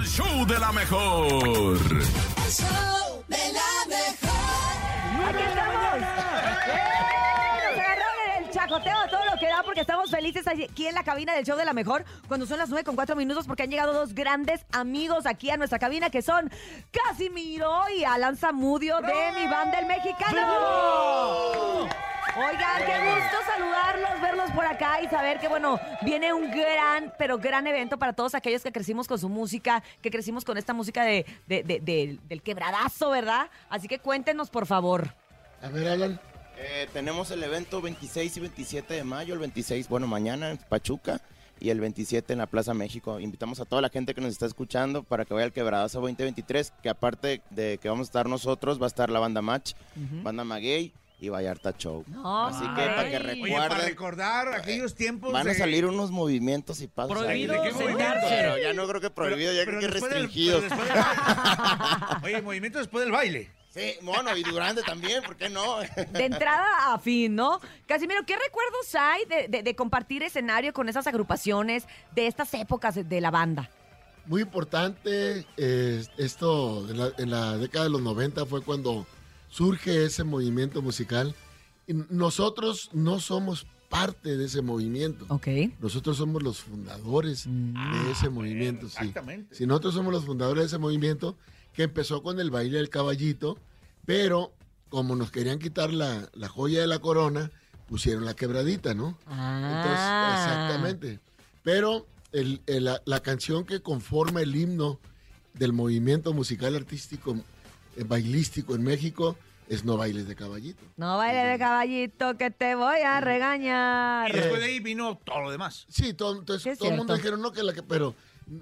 el show de la mejor. El show de la mejor. ¡Aquí estamos! Nos agarraron en el chacoteo todo lo que da porque estamos felices aquí en la cabina del show de la mejor cuando son las 9 con 4 minutos porque han llegado dos grandes amigos aquí a nuestra cabina que son Casimiro y Alan Zamudio de mi banda El Mexicano. Oigan, qué gusto saludarlos, verlos por acá y saber que, bueno, viene un gran, pero gran evento para todos aquellos que crecimos con su música, que crecimos con esta música de, de- de- de- del quebradazo, ¿verdad? Así que cuéntenos, por favor. A ver, Alan. Eh, tenemos el evento 26 y 27 de mayo, el 26, bueno, mañana en Pachuca y el 27 en la Plaza México. Invitamos a toda la gente que nos está escuchando para que vaya al Quebradazo 2023, que aparte de que vamos a estar nosotros, va a estar la banda Match, banda Maguey y Vallarta Show. No, Así que para que Oye, para recuerden, recordar aquellos tiempos van a salir unos movimientos y pasos. ahí. Prohibido ¿De qué sentarse. movimiento? Pero ya no creo que prohibido, ya creo que del- del- Oye, movimiento después del baile. Sí, bueno, y durante también, ¿por qué no? De entrada a fin, ¿no? Casimiro, ¿qué recuerdos hay de, de- de compartir escenario con esas agrupaciones de estas épocas de, de la banda? Muy importante, eh, esto en la, en la década de los 90 fue cuando surge ese movimiento musical. Nosotros no somos parte de ese movimiento. Ok. Nosotros somos los fundadores de ese movimiento, sí. exactamente. Si nosotros somos los fundadores de ese movimiento que empezó con el baile del caballito, pero como nos querían quitar la, la joya de la corona, pusieron la quebradita, ¿no? Entonces, Ah. exactamente. Pero el- el- la, la canción que conforma el himno del movimiento musical artístico bailístico en México es No Bailes de Caballito. No baile de caballito que te voy a Y regañar. después de ahí vino todo lo demás. Sí, todo, entonces, Sí, todo el mundo dijeron, no, que la que, pero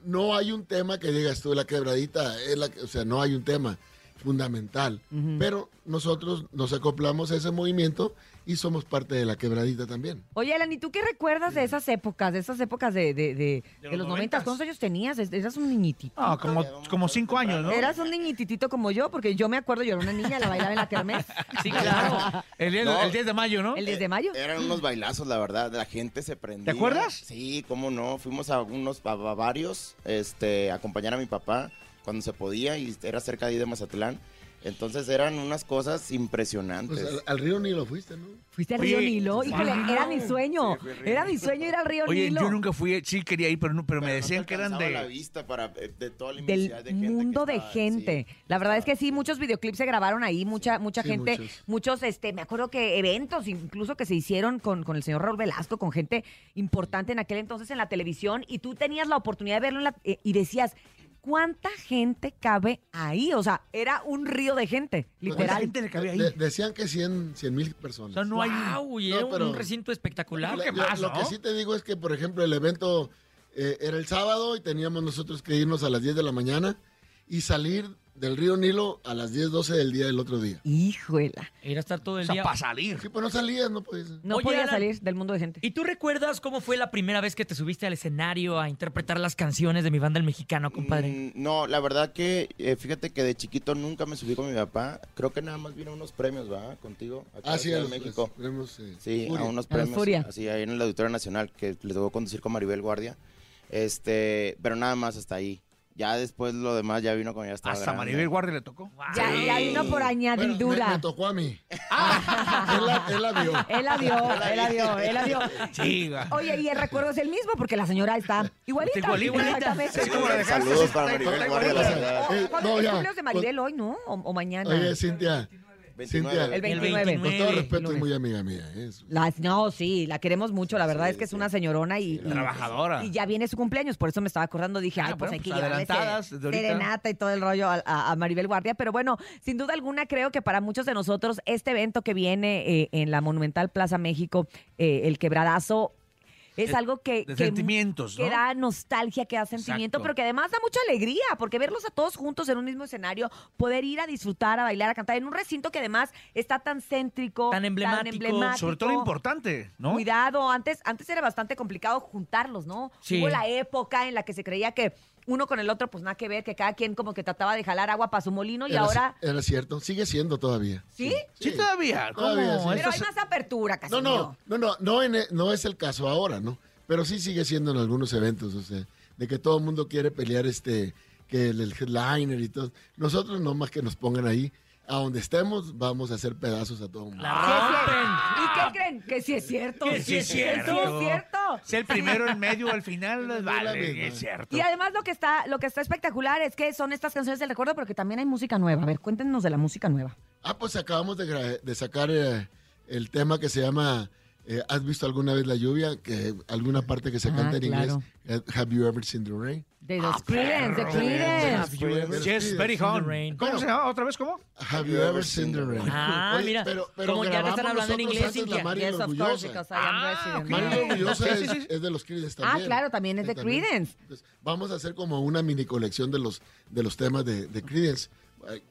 no hay un tema que digas tú, la quebradita, es la, que- o sea, no hay un tema fundamental. Pero nosotros nos acoplamos a ese movimiento y somos parte de la quebradita también. Oye, Alan, ¿y tú qué recuerdas de esas épocas, de esas épocas de, de, de- de los los noventas? ¿Cuántos años tenías? Eras un niñitito. Ah, como, como cinco años, ¿no? Eras un niñititito como yo, porque yo me acuerdo, yo era una niña, la bailaba en la kermés. Sí, claro. El, día- No. el 10 de mayo, ¿no? El 10 de mayo. Eran unos bailazos, la verdad. La gente se prendía. ¿Te acuerdas? Sí, cómo no. Fuimos a unos a, a varios, este, a acompañar a mi papá cuando se podía y era cerca de ahí de Mazatlán. Entonces eran unas cosas impresionantes. Pues al, al río Nilo fuiste, ¿no? Fuiste al Oye, río Nilo. Híjole, wow. era mi sueño. Sí, Era mi sueño ir al río Oye, Nilo. yo nunca fui, sí quería ir, pero, no- pero me Pero decían que eran alcanzaba la de... vista para, eh, de toda la del inmensidad de gente que mundo de estaba, gente. sí. la verdad es que sí, muchos videoclips se grabaron ahí, mucha, mucha Sí, gente, muchos. muchos, este, me acuerdo que eventos incluso que se hicieron con, con el señor Raúl Velasco, con gente importante en aquel entonces en la televisión, y tú tenías la oportunidad de verlo en la- eh, y decías, ¿cuánta gente cabe ahí? O sea, era un río de gente, ¿Cuánta literal. gente le cabía ahí? De- decían que 100 mil O personas. sea, no hay... Wow, y No, era un pero- recinto espectacular. Lo- que lo- más, lo ¿no? que sí te digo es que, por ejemplo, el evento eh, era el sábado y teníamos nosotros que irnos a las 10 de la mañana y salir del río Nilo a las 10, 12 del día del otro día. Híjuela. Era estar todo O el sea, día. para salir. Sí, pues no salías, no podías. No Oye, podía Alan, salir del mundo de gente. ¿Y tú recuerdas cómo fue la primera vez que te subiste al escenario a interpretar las canciones de mi banda El Mexicano, compadre? Mm, no, la verdad que eh, fíjate que de chiquito nunca me subí con mi papá. Creo que nada más vino unos premios, ¿va? Contigo. aquí en Ah, la sí, a los, México. los premios, eh, Sí, Furia. a unos A premios. Furia. Así, ahí en el Auditorio Nacional, que les tocó conducir con Maribel Guardia. Este, pero nada más hasta ahí. Ya después lo demás ya vino cuando ya estaba Hasta grande. Maribel Guardia le tocó. Ya, ya vino por Bueno, me, añadidura. me tocó a mí. él, la, él la vio. Él la vio, él la vio, él la vio. Sí, va. Oye, y el recuerdo es el mismo porque la señora está igualita. Igual- igualita. Exactamente. Sí, como la Saludos sí, para Maribel Guardia, la. Oh, Eh, ¿Cuándo no, es el ya, cumpleaños de Maribel hoy, no? O, o mañana. Oye, Cintia, 29. Cintia, el 29. El con todo 29, respeto, es muy amiga mía. Es- La- no, sí, la queremos mucho. La verdad Sí, es que es sí. una señorona y, y- Trabajadora. y ya viene su cumpleaños. Por eso me estaba acordando. Dije, Ah, ay, pues bueno, hay que pues llevarle adelantadas serenata y todo el rollo a, a- a Maribel Guardia. Pero bueno, sin duda alguna, creo que para muchos de nosotros, este evento que viene eh, en la Monumental Plaza México, eh, el quebradazo, es algo que, de que- sentimientos, ¿no? que da nostalgia, que da sentimiento, Exacto. pero que además da mucha alegría, porque verlos a todos juntos en un mismo escenario, poder ir a disfrutar, a bailar, a cantar en un recinto que además está tan céntrico, Tan emblemático, Sobre todo importante, ¿no? Cuidado, antes, antes era bastante complicado juntarlos, ¿no? Sí. Hubo la época en la que se creía que uno con el otro, pues nada que ver, que cada quien como que trataba de jalar agua para su molino y era, ahora. era cierto, sigue siendo todavía. ¿Sí? Sí, todavía. ¿Cómo? Todavía, sí. Pero hay más apertura, casi. No, no, no, no, no, en e- no es el caso ahora, ¿no? Pero sí sigue siendo en algunos eventos, o sea, de que todo el mundo quiere pelear este que el, el headliner y todo. Nosotros no más que nos pongan ahí. A donde estemos, vamos a hacer pedazos a todo el mundo. ¿Y qué creen? Que sí es cierto. Que sí es cierto. Que sí es cierto. Sea el primero, el medio, al final, les vale, es cierto. Y además lo que está, lo que está espectacular es que son estas canciones del recuerdo, pero que también hay música nueva. A ver, cuéntenos de la música nueva. Ah, pues acabamos de sacar eh, el tema que se llama eh, ¿Has visto alguna vez la lluvia? Que alguna parte que se Ah, canta en claro. inglés. eh, Have you ever seen the rain? De los Creedence, de Creedence. Yes, very hot. ¿Cómo se llama? ¿Otra vez cómo? Have you ever seen the rain? Ah, mira, como ya te grabamos están hablando en inglés, Cintia. Yes, of course, because I am Ah, resident. Orgullosa Sí, es, es de los Creedence Ah, también. claro, también es de. Creedence. Entonces, vamos a hacer como una mini colección de los, de los temas de, de Creedence.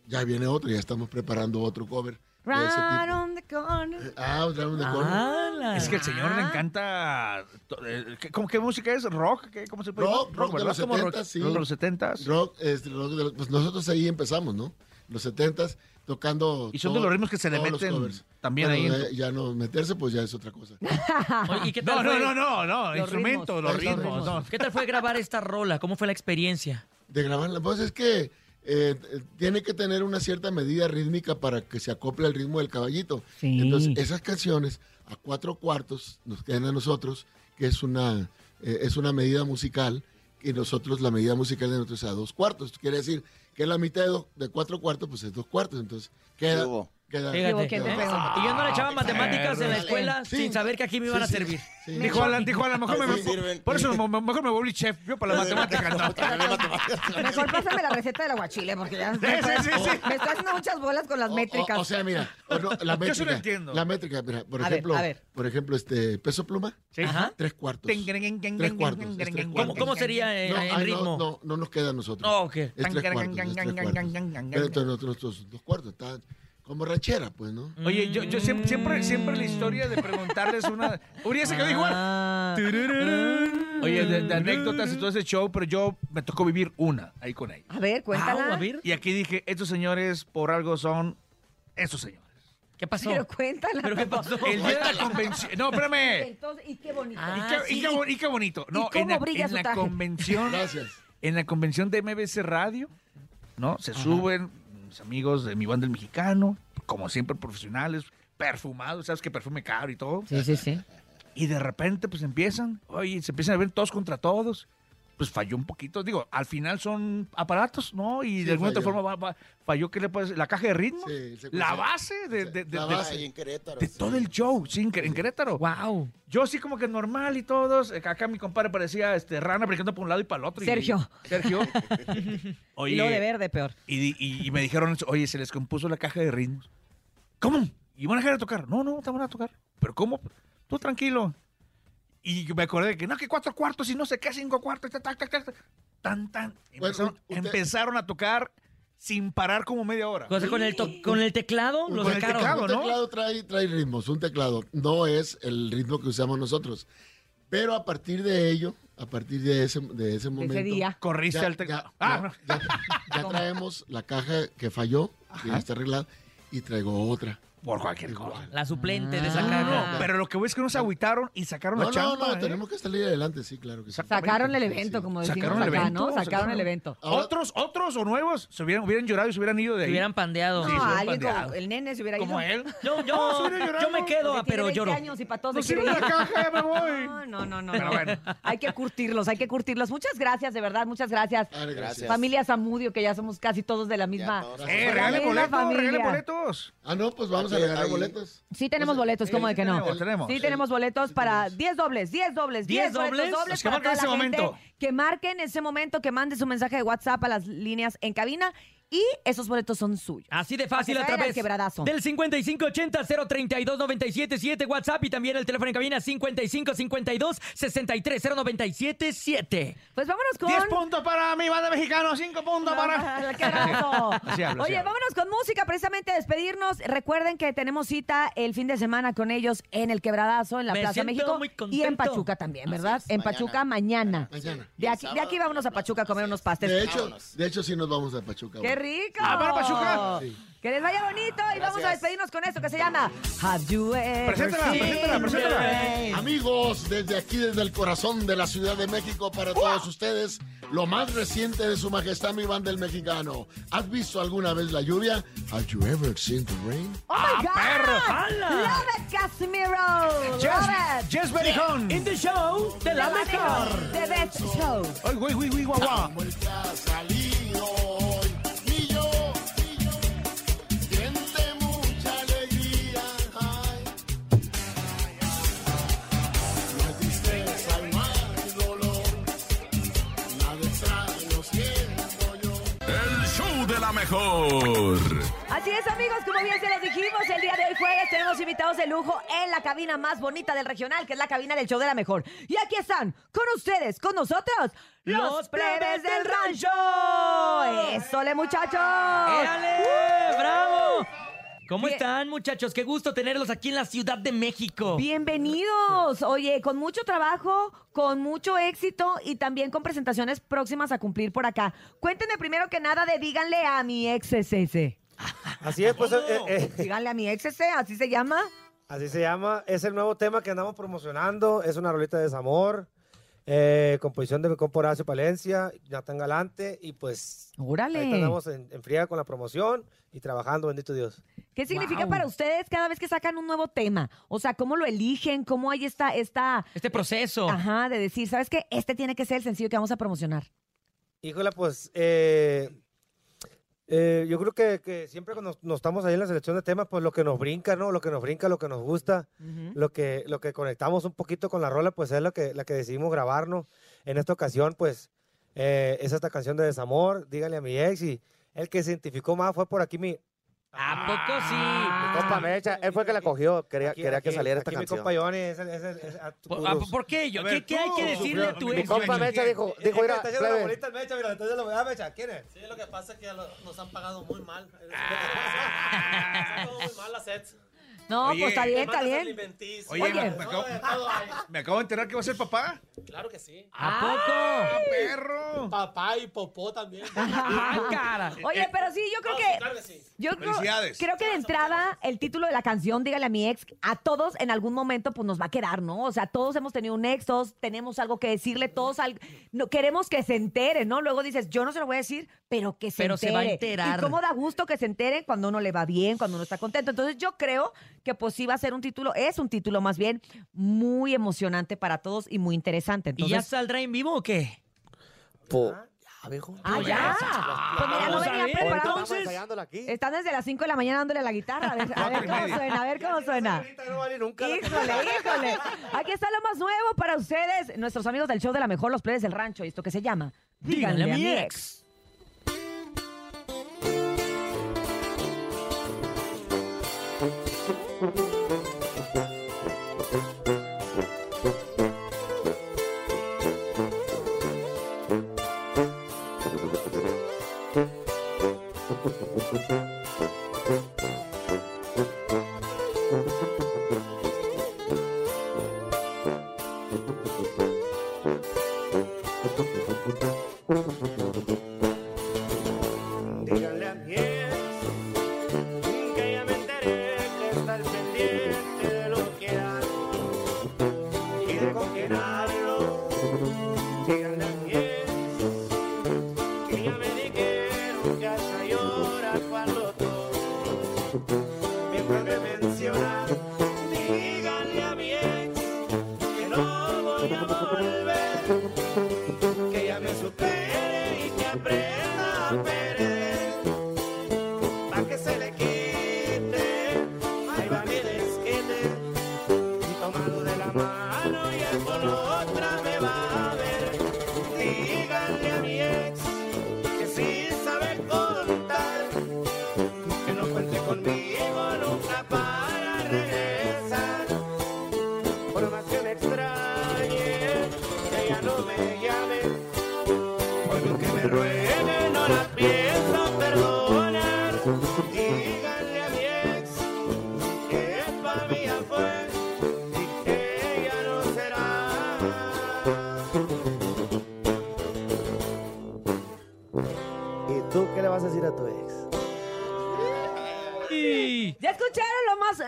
Ya viene otro, ya estamos preparando otro cover. Tipo. on the corner. Ah, Around the Corner. ¡Hala! Es que al señor le Ah. encanta. eh, ¿qué- ¿Cómo qué música es? ¿Rock? ¿Qué, ¿Cómo se puede Rock, llamar? rock de ¿verdad? los ¿Cómo 70, sí. Rock de los 70s. Rock, este, rock de los- pues nosotros ahí empezamos, ¿no? Los 70s, tocando. Y son de los ritmos que se le meten también Bueno, ahí Ya no meterse, pues ya es otra cosa. Oye, ¿y qué tal No, no, fue? no, no, no, Los instrumentos, ritmos, los los ritmos. ritmos. no. ¿Qué tal fue grabar esta rola? ¿Cómo fue la experiencia? De grabarla, pues es que eh, tiene que tener una cierta medida rítmica para que se acople al ritmo del caballito. Sí. Entonces, esas canciones a cuatro cuartos nos quedan a nosotros, que es una, eh, es una medida musical, y nosotros la medida musical de nosotros es a dos cuartos. Quiere decir que la mitad de, do- de cuatro cuartos, pues es dos cuartos. Entonces, queda. Y yo no le echaba matemáticas en la escuela Sí. sin saber que aquí me iban a Sí, sí, servir. sí. Dijo Alan, dijo Alan, mejor me, Así sirven. por eso me- mejor me volví chef, yo para las matemáticas no. Mejor pásame la receta del aguachile porque ya Sí, sí, sí, sí. me está haciendo muchas bolas con las métricas. O, o sea, mira, o no, la Yo métrica. sí lo entiendo. La métrica, mira, por A ver, ejemplo, a ver. por ejemplo, este peso pluma, Sí. Ajá. tres cuartos. Ten, ten, ten, ten, Tres ten, cuartos, ten, es ten, tres ten, ¿Cómo, cuartos. cómo sería eh, No, en ay, ritmo? no, no, no nos queda a nosotros. Oh, ok. Es tres cuartos, es tres cuartos. Pero entonces nosotros dos cuartos, está como ranchera, pues, ¿no? Oye, yo, yo siempre, siempre, siempre la historia de preguntarles una... Urias se quedó igual. Ah. Oye, de, de anécdotas y todo ese show, pero yo me tocó vivir una ahí con ella. A ver, cuéntala. Au, a ver, Y aquí dije, estos señores por algo son estos señores. ¿qué pasó? Pero cuéntala. ¿Pero qué pasó? El día de la convención... No, espérame. Entonces, y qué bonito. Ah, y, qué, y sí. qué y qué bonito. No, cómo en la, brilla en su la traje? convención... Gracias. en la convención de MBC Radio, ¿no? Se suben mis amigos de mi banda El Mexicano, como siempre profesionales, perfumados, sabes que perfume caro y todo. Sí, sí, sí. Y de repente pues empiezan, oye, se empiezan a ver todos contra todos. Pues falló un poquito, digo, al final son aparatos, ¿no? Y Sí, de alguna otra forma va- va- falló, ¿qué le puedes decir? La caja de ritmo, Sí, la base de, de- de- La de- base. Ahí en Querétaro. de sí. todo el show, sí, en, Quer- en Querétaro. Wow. Yo así como que normal y todos. eh, Acá mi compadre parecía este, rana brincando por un lado y para el otro. y- Sergio. Sergio. y lo de verde, peor. Y, y- y me dijeron, oye, se les compuso la caja de ritmos. ¿Cómo? ¿Y van a dejar de tocar? No, no, te van a tocar. ¿Pero cómo? Tú tranquilo. Y me acordé de que no, que cuatro cuartos y no sé qué, cinco cuartos. ta, ta, ta, ta, ta. Tan, tan. Bueno, Empezaron, usted- empezaron a tocar sin parar como media hora. O sea, con el, con el teclado lo Con el sacaron. teclado, Un ¿no? teclado trae, trae ritmos, un teclado. No es el ritmo que usamos nosotros. Pero a partir de ello, a partir de ese, de ese momento. Ese día. Corriste al teclado. ya- Ah, ya- ya- ya traemos la caja que falló, que ya está arreglada, y traigo otra. Por cualquier cosa. La suplente de Ah. No, no, pero lo que voy es que no se agüitaron y sacaron No, la no, chamba. no, ¿eh? tenemos que salir adelante, sí, claro que sí. Sacaron el evento, sí. como decimos Sacaron el acá, evento, ¿no? Sacaron sacaron- el evento. Ahora- Otros, otros o nuevos se hubieran, hubieran llorado y se hubieran ido de Se hubieran pandeado. No, Sí, se hubieran alguien como pandeado. el nene se hubiera ido. Como él. Yo, No, yo, hubiera llorado. yo me quedo, Porque pero tiene 20 lloro. años y para todos No sirve la caja, ya me voy. No, no, no, no. Pero no. bueno. Hay que curtirlos, hay que curtirlos. Muchas gracias, de verdad, muchas gracias. Vale, Gracias. Familia Zamudio, que ya somos casi todos de la misma. Eh, regale boletos, regale familia. boletos. Ah, no, pues vamos a Aquí regalar boletos. Sí tenemos boletos, ¿cómo sí de que no? tenemos, tenemos. Sí tenemos boletos Sí para tenemos. 10 dobles, 10 dobles, 10 10 boletos dobles. dobles que marquen ese momento. que marquen ese momento, que mande su mensaje de WhatsApp a las líneas en cabina y esos boletos son suyos. Así de fácil a través quebradazo. del 5580-032-977 WhatsApp y también el teléfono en cabina 5552-630977. Pues vámonos con... 10 puntos para mi banda mexicano, 5 puntos para. ¡Qué! Así hablo, Oye, vámonos con música, precisamente a despedirnos. Recuerden que tenemos cita el fin de semana con ellos en el Quebradazo, en la Me Plaza México muy y en. Pachuca también, ¿verdad? Es, en mañana. Pachuca mañana. Mañana. De aquí, de aquí vámonos a Pachuca a comer unos pastes. De hecho, Vámonos. de hecho, sí nos vamos a Pachuca. ¡Qué ahora. Rico! ¡Ah, para Pachuca! Sí. Que les vaya bonito y vamos a Gracias. despedirnos con esto que se llama Have You Ever Preséntala, Seen preséntala, preséntala. Amigos, desde aquí, desde el corazón de la Ciudad de México, para todos ustedes, lo más reciente de Su Majestad mi banda el mexicano. ¿Has visto alguna vez la lluvia? Have you ever seen the rain? ¡Oh, my God! perro! ¡Hala! ¡Love it, Casimiro! ¡Love it! Jess Bericón. In the show de la mejor. The best show. Ay, güey, güey, güey, guau, guau. Mejor. Así es, amigos, como bien se los dijimos, el día de hoy jueves tenemos invitados de lujo en la cabina más bonita del regional, que es la cabina del show de la mejor. Y aquí están, con ustedes, con nosotros, los, Los plebes del rancho. ¡Eso, muchachos! ¡Éale! ¡Bravo! ¿Cómo Bien. están, muchachos? Qué gusto tenerlos aquí en la Ciudad de México. Bienvenidos. Oye, con mucho trabajo, con mucho éxito y también con presentaciones próximas a cumplir por acá. Cuéntenme primero que nada de díganle a mi ex ese. Así es, pues, eh, eh, Díganle a mi ex ese, así se llama. así se llama. Es el nuevo tema que andamos promocionando. Es una rolita de desamor. Eh, composición de mi compa Horacio Palencia, Nathan Galante. Y pues, Órale. ahí andamos en, en friega con la promoción y trabajando, bendito Dios. ¿Qué significa Wow. para ustedes cada vez que sacan un nuevo tema? O sea, ¿cómo lo eligen? ¿Cómo hay esta, esta, Este proceso. ajá, de decir, ¿sabes qué? Este tiene que ser el sencillo que vamos a promocionar. Híjole, pues, eh, eh, yo creo que, que siempre cuando nos estamos ahí en la selección de temas, pues lo que nos brinca, ¿no? Lo que nos brinca, lo que nos gusta. lo que, lo que conectamos un poquito con la rola, pues es lo que, la que decidimos grabarnos. En esta ocasión, pues, eh, es esta canción de desamor, dígale a mi ex, y el que se identificó más fue por aquí mi, ¿A poco sí? mi compa Mecha, él fue el que la cogió, quería, Aquí- quería que aquí- saliera esta aquí mi canción. compa Johnny es el- es el- es a tu ¿Por, ah, cruz. ¿por qué yo? A ver, ¿Qué, qué hay tú, que decirle a tu Mi ex? compa Johnny? Mecha dijo, Es dijo, que mira, está haciendo la plebe, bolita el Mecha, mira, entonces lo voy a Mecha, ¿quién es? Sí, lo que pasa es que lo- nos han pagado muy mal. Nos han pagado muy mal las sets. No, Oye. pues está bien, está bien. Oye, Oye. me, acabo, de todo hay. me acabo de enterar que va a ser papá. Claro que sí. ¿A ¡Ah, poco? perro! Papá y popó también. ¡Ah, cara! Oye, pero sí, yo creo No, que... sí, claro que sí. Yo creo, Felicidades. creo que de entrada el título de la canción, dígale a mi ex, a todos en algún momento pues nos va a quedar, ¿no? O sea, todos hemos tenido un ex, todos tenemos algo que decirle, todos al- no, queremos que se entere, ¿no? Luego dices, yo no se lo voy a decir, pero que se Pero entere. se va a enterar. Y cómo da gusto que se entere cuando uno le va bien, cuando uno está contento. Entonces yo creo que pues sí va a ser un título, es un título más bien muy emocionante para todos y muy interesante. ¿Y ya Entonces, saldrá en vivo o qué? po- ah, ya. Pues mira, no Vamos a venían ver, preparados. Estamos entonces. Están desde las 5 de la mañana dándole a la guitarra. A ver, a cómo suena, a ver cómo suena. No. Híjole, híjole. Aquí está lo más nuevo para ustedes, nuestros amigos del show de la mejor, los plebes del rancho, y esto que se llama Díganle a mi ex. Mm-hmm.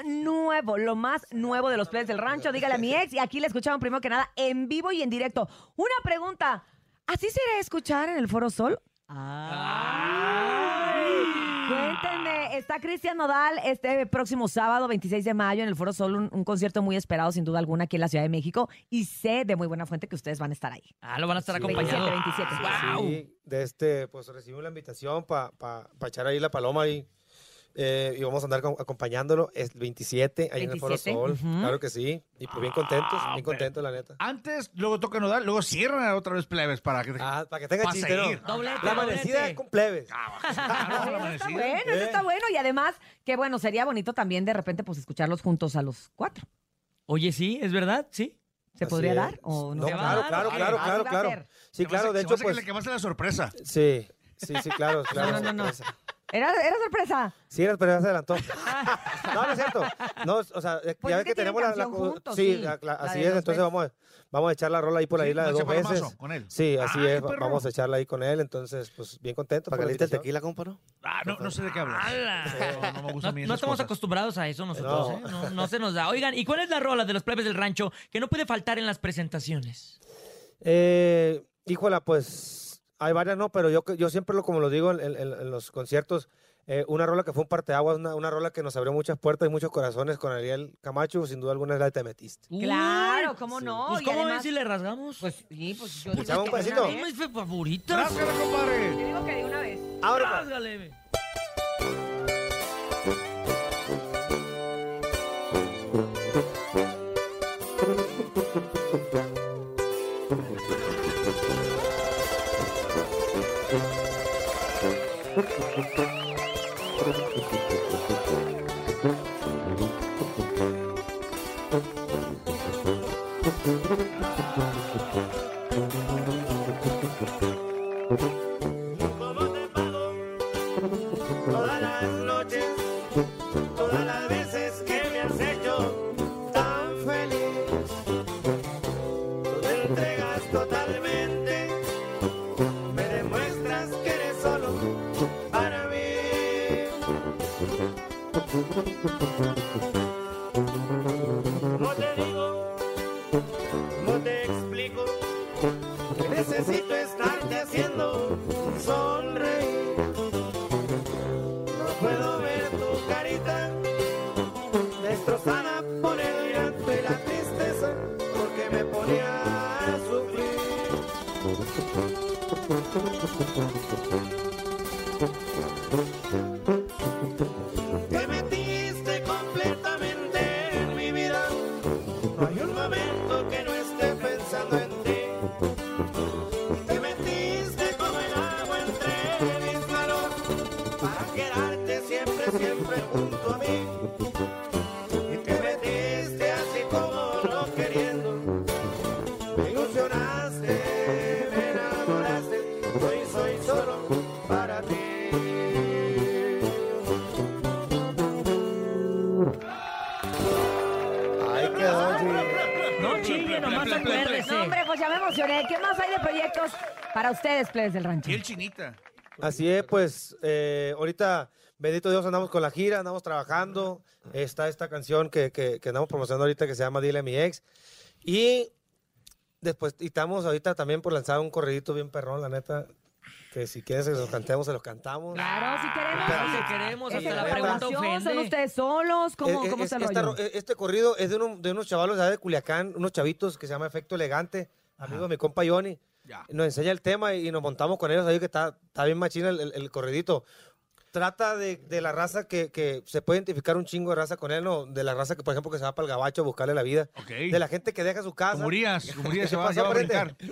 Nuevo, lo más nuevo de los players del rancho. Dígale a mi ex. Y aquí le escucharon primero que nada en vivo y en directo. Una pregunta. ¿Así será escuchar en el Foro Sol? Cuéntenme, está Cristian Nodal este próximo sábado, 26 de mayo, en el Foro Sol, un, un concierto muy esperado, sin duda alguna, aquí en la Ciudad de México. Y sé de muy buena fuente que ustedes van a estar ahí. Ah, lo van a estar Sí. acompañando. 27, 27. ¡Wow! Sí, de este, pues recibimos la invitación para pa, pa echar ahí la paloma ahí. Eh, y vamos a andar con- acompañándolo el 27 ahí en el Foro 27, Sol. Claro que sí. Y pues bien contentos, Ah, bien contentos, la neta. Antes, luego toca nodal, luego cierran otra vez plebes para que... Ah, para que tenga chiste, ¿no? Doblete, La amanecida con plebes. Claro, Eso está bueno, eso está bueno. Y además, que bueno, sería bonito también de repente pues escucharlos juntos a los cuatro. Oye, sí, es verdad, sí. ¿Se Así podría es. dar? ¿O no? No, claro, dar? claro, claro, claro, claro. Sí, claro, de hecho, pues. que a ser la sorpresa. Sí, sí, sí, claro, claro. No, no, no. ¿Era, era sorpresa. Sí, pero ya se adelantó. No, no es cierto. No, o sea, Pues ya es ves que que tenemos la, la juntos, sí, sí, la- la- la así es, entonces vamos a, vamos a echar la rola ahí por ahí, Sí, la de dos veces. Palomazo, con él. Sí, así Ay, es, perro. vamos a echarla ahí con él, entonces, pues bien contento. ¿Para por que la le el tequila, compa? Ah, no, no sé de qué hablas. No, no me gustan a No, mí no estamos cosas. acostumbrados a eso nosotros, No. ¿eh? No, no se nos da. Oigan, ¿y cuál es la rola de los plebes del rancho que no puede faltar en las presentaciones? Eh, híjola, pues hay varias, no, pero yo, yo siempre lo, como lo digo en, en- en los conciertos, eh, una rola que fue un parteaguas, una, una rola que nos abrió muchas puertas y muchos corazones con Ariel Camacho, sin duda alguna es la de Te Metiste. Claro, ¿cómo no? Pues, Y ¿cómo además- ves si le rasgamos? Pues sí, pues yo ¿Le digo echamos que un de pedacito? una vez. favoritas. Ráscala, compadre. Yo digo que de una vez. Ahora, pues. Rásgale, Ahí quedó, sí. No chille, nomás acuérdese. No, hombre, pues ya me emocioné. ¿Qué más hay de proyectos para ustedes, plebes del rancho? Y el chinita. Así es, pues eh, ahorita, bendito Dios, andamos con la gira, andamos trabajando. Está esta canción que, que, que andamos promocionando ahorita que se llama Dile a mi ex. Y después, y estamos ahorita también por lanzar un corridito bien perrón, la neta. Que si quieres que se los cantemos, se los cantamos. Claro, si queremos. Claro, si queremos, ¿Es hasta la pregunta colaboración? ¿Son ofende. ustedes solos? ¿Cómo, Eh, cómo es- el esta rollo? ro- eh, este corrido es de, uno- de unos chavalos de Culiacán, unos chavitos que se llama Efecto Elegante, amigo de mi compa Johnny. Ya. Nos enseña el tema y nos montamos con ellos ahí que está, está bien machina el, el- el corridito. Trata de, de la raza que, que se puede identificar un chingo de raza con él, ¿no? De la raza que, por ejemplo, que se va para el gabacho a buscarle la vida. De la gente que deja su casa. Como Urias, como Urias se ¿Qué va, pasó, ya va a brincar.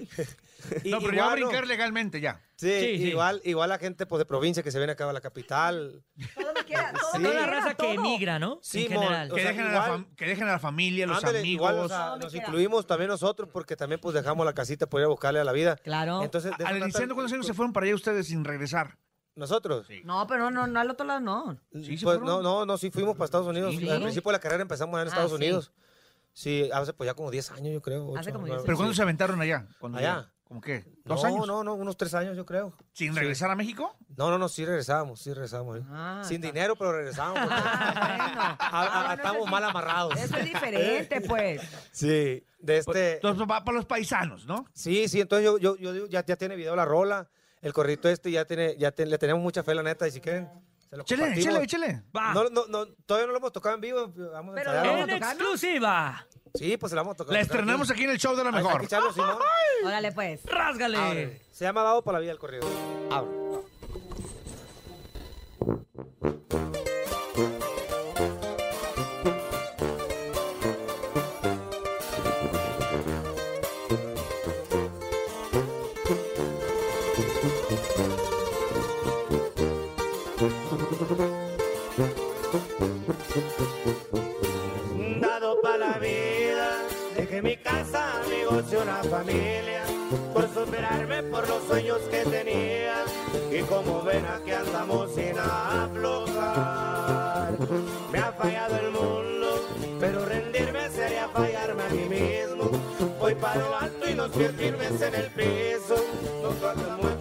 Y- No, pero ya va a igual, ¿no? brincar legalmente ya. Sí, Sí, sí. Igual, igual la gente pues, de provincia que se viene acá a la capital. Todo me queda, todo Sí. me Toda la raza que emigra, ¿no? Sí, en general. o Que, sea, dejen a la igual- que dejen a la familia, los Ándale, amigos. igual, o sea, nos queda. incluimos también nosotros porque también pues dejamos la casita por ir a buscarle a la vida. Claro. Entonces, de eso Al iniciando, ¿cuántos años se fueron para allá ustedes sin regresar? Nosotros. Sí. No, pero no, no, no, al otro lado no. Sí, Pues, no, no, no, sí fuimos para Estados Unidos. Sí. Al principio de la carrera empezamos en Ah, Estados sí. Unidos. Sí, hace pues ya como 10 años, yo creo. Hace ocho, como nueve, 10 ¿Pero sí. cuándo se aventaron allá? Cuando Allá. ¿Cómo qué? No, ¿Dos años? no, no, unos tres años yo creo. ¿Sin regresar a México? No, no, no, sí regresamos, sí regresamos. ¿eh? Ah, Sin está- dinero, pero regresamos. porque Ah, a- a- bueno, estamos es mal amarrados. Eso es diferente, pues. Sí, de este... Entonces va para los paisanos, ¿no? Sí, sí, entonces yo, yo, yo digo, ya, ya tiene video la rola, el corrito este ya tiene, ya te- le tenemos mucha fe, la neta, y si quieren, se lo compartimos. échale, échale. Va. No, no, no, todavía no lo hemos tocado en vivo, vamos a Pero en exclusiva. Sí, pues se la vamos a tocar. La estrenamos aquí en el show de la Hay- hay mejor. que echarlo, si no, Órale, pues. Rásgale. Se llama Dado para la vida el corrido. Abre. Dado para la vida. Dejé mi casa, amigos y una familia por superarme por los sueños que tenía. Y como ven, aquí andamos sin aflojar. Me ha fallado el mundo, pero rendirme sería fallarme a mí mismo. Voy para lo alto y los pies firmes en el piso. No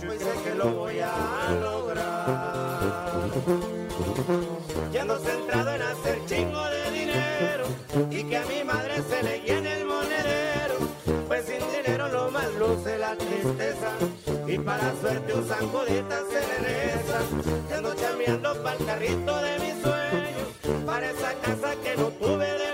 a lograr. Ya ando centrado en hacer chingo de dinero y que a mi madre se le llene el monedero. Pues sin dinero lo más luce la tristeza y para suerte un sanjudita se le reza. Ya ando chameando para el carrito de mis sueños, para esa casa que no tuve de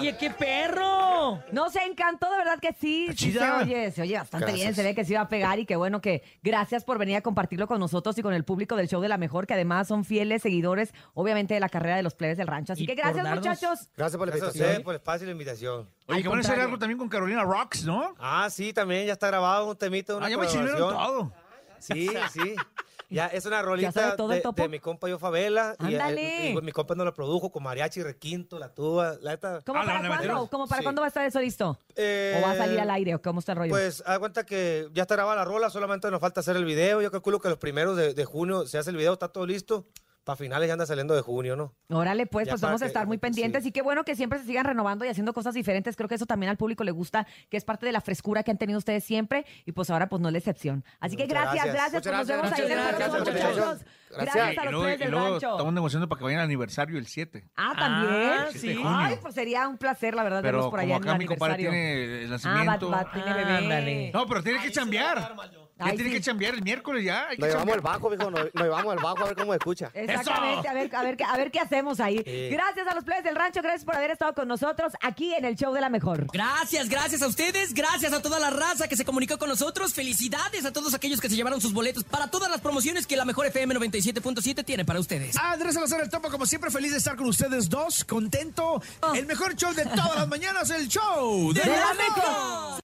Oye, qué perro. Nos encantó, de verdad que sí. Se oye, se oye bastante Gracias. bien, se ve que se iba a pegar y que bueno que gracias por venir a compartirlo con nosotros y con el público del show de la mejor, que además son fieles seguidores, obviamente, de la carrera de los plebes del rancho. Así Y que gracias, darnos- muchachos. Gracias por la Gracias a usted. por el espacio y la invitación. Oye, Al que van a hacer algo también con Carolina Rocks, ¿no? Ah, sí, también ya está grabado un temita, una Ah, ya me todo. Sí, sí. Ya es una sabe rolita todo el de, de mi compa Yo Favela. Y, Ándale. y, y mi compa no lo produjo con mariachi, requinto, la tuba. La neta, ¿Cómo Ah, ¿la para cuándo? ¿Cómo para Sí. cuándo va a estar eso listo? Eh, ¿O va a salir al aire? ¿O cómo está el rollo? Pues, haz cuenta que ya está grabada la rola, solamente nos falta hacer el video. Yo calculo que los primeros de, de junio se hace el video, está todo listo. Para finales ya anda saliendo de junio, ¿no? Órale, pues, Ya pues vamos a que- estar muy pendientes sí. y qué bueno que siempre se sigan renovando y haciendo cosas diferentes. Creo que eso también al público le gusta, que es parte de la frescura que han tenido ustedes siempre y pues ahora pues no es la excepción. Así que gracias, gracias. gracias, pues nos vemos ahí en el gracias, gracias, muchachos. Gracias. Gracias a los y del luego rancho. estamos negociando para que vayan al aniversario el 7. Ah, Ah, también. sí. Ay, pues sería un placer, la verdad, verlos Pero por como allá en el acá mi compadre tiene el Ah, va, nacimiento. va, tiene bebé. Ándale. No, pero tiene que chambear. Ya Ay, tiene sí. que chambear el miércoles ya. Nos llevamos el chambear. bajo, mijo. Nos, nos llevamos el bajo a ver cómo escucha. Exactamente, a ver, a, ver, qué- a ver qué hacemos ahí. Sí. Gracias a los plebes del rancho, gracias por haber estado con nosotros aquí en el show de la mejor. Gracias, gracias a ustedes, gracias a toda la raza que se comunicó con nosotros. Felicidades a todos aquellos que se llevaron sus boletos para todas las promociones que la mejor FM 97.7 tiene para ustedes. Andrés Salazar el Topo, como siempre, feliz de estar con ustedes dos, contento. El mejor show de todas las mañanas, el show ¡De la mejor!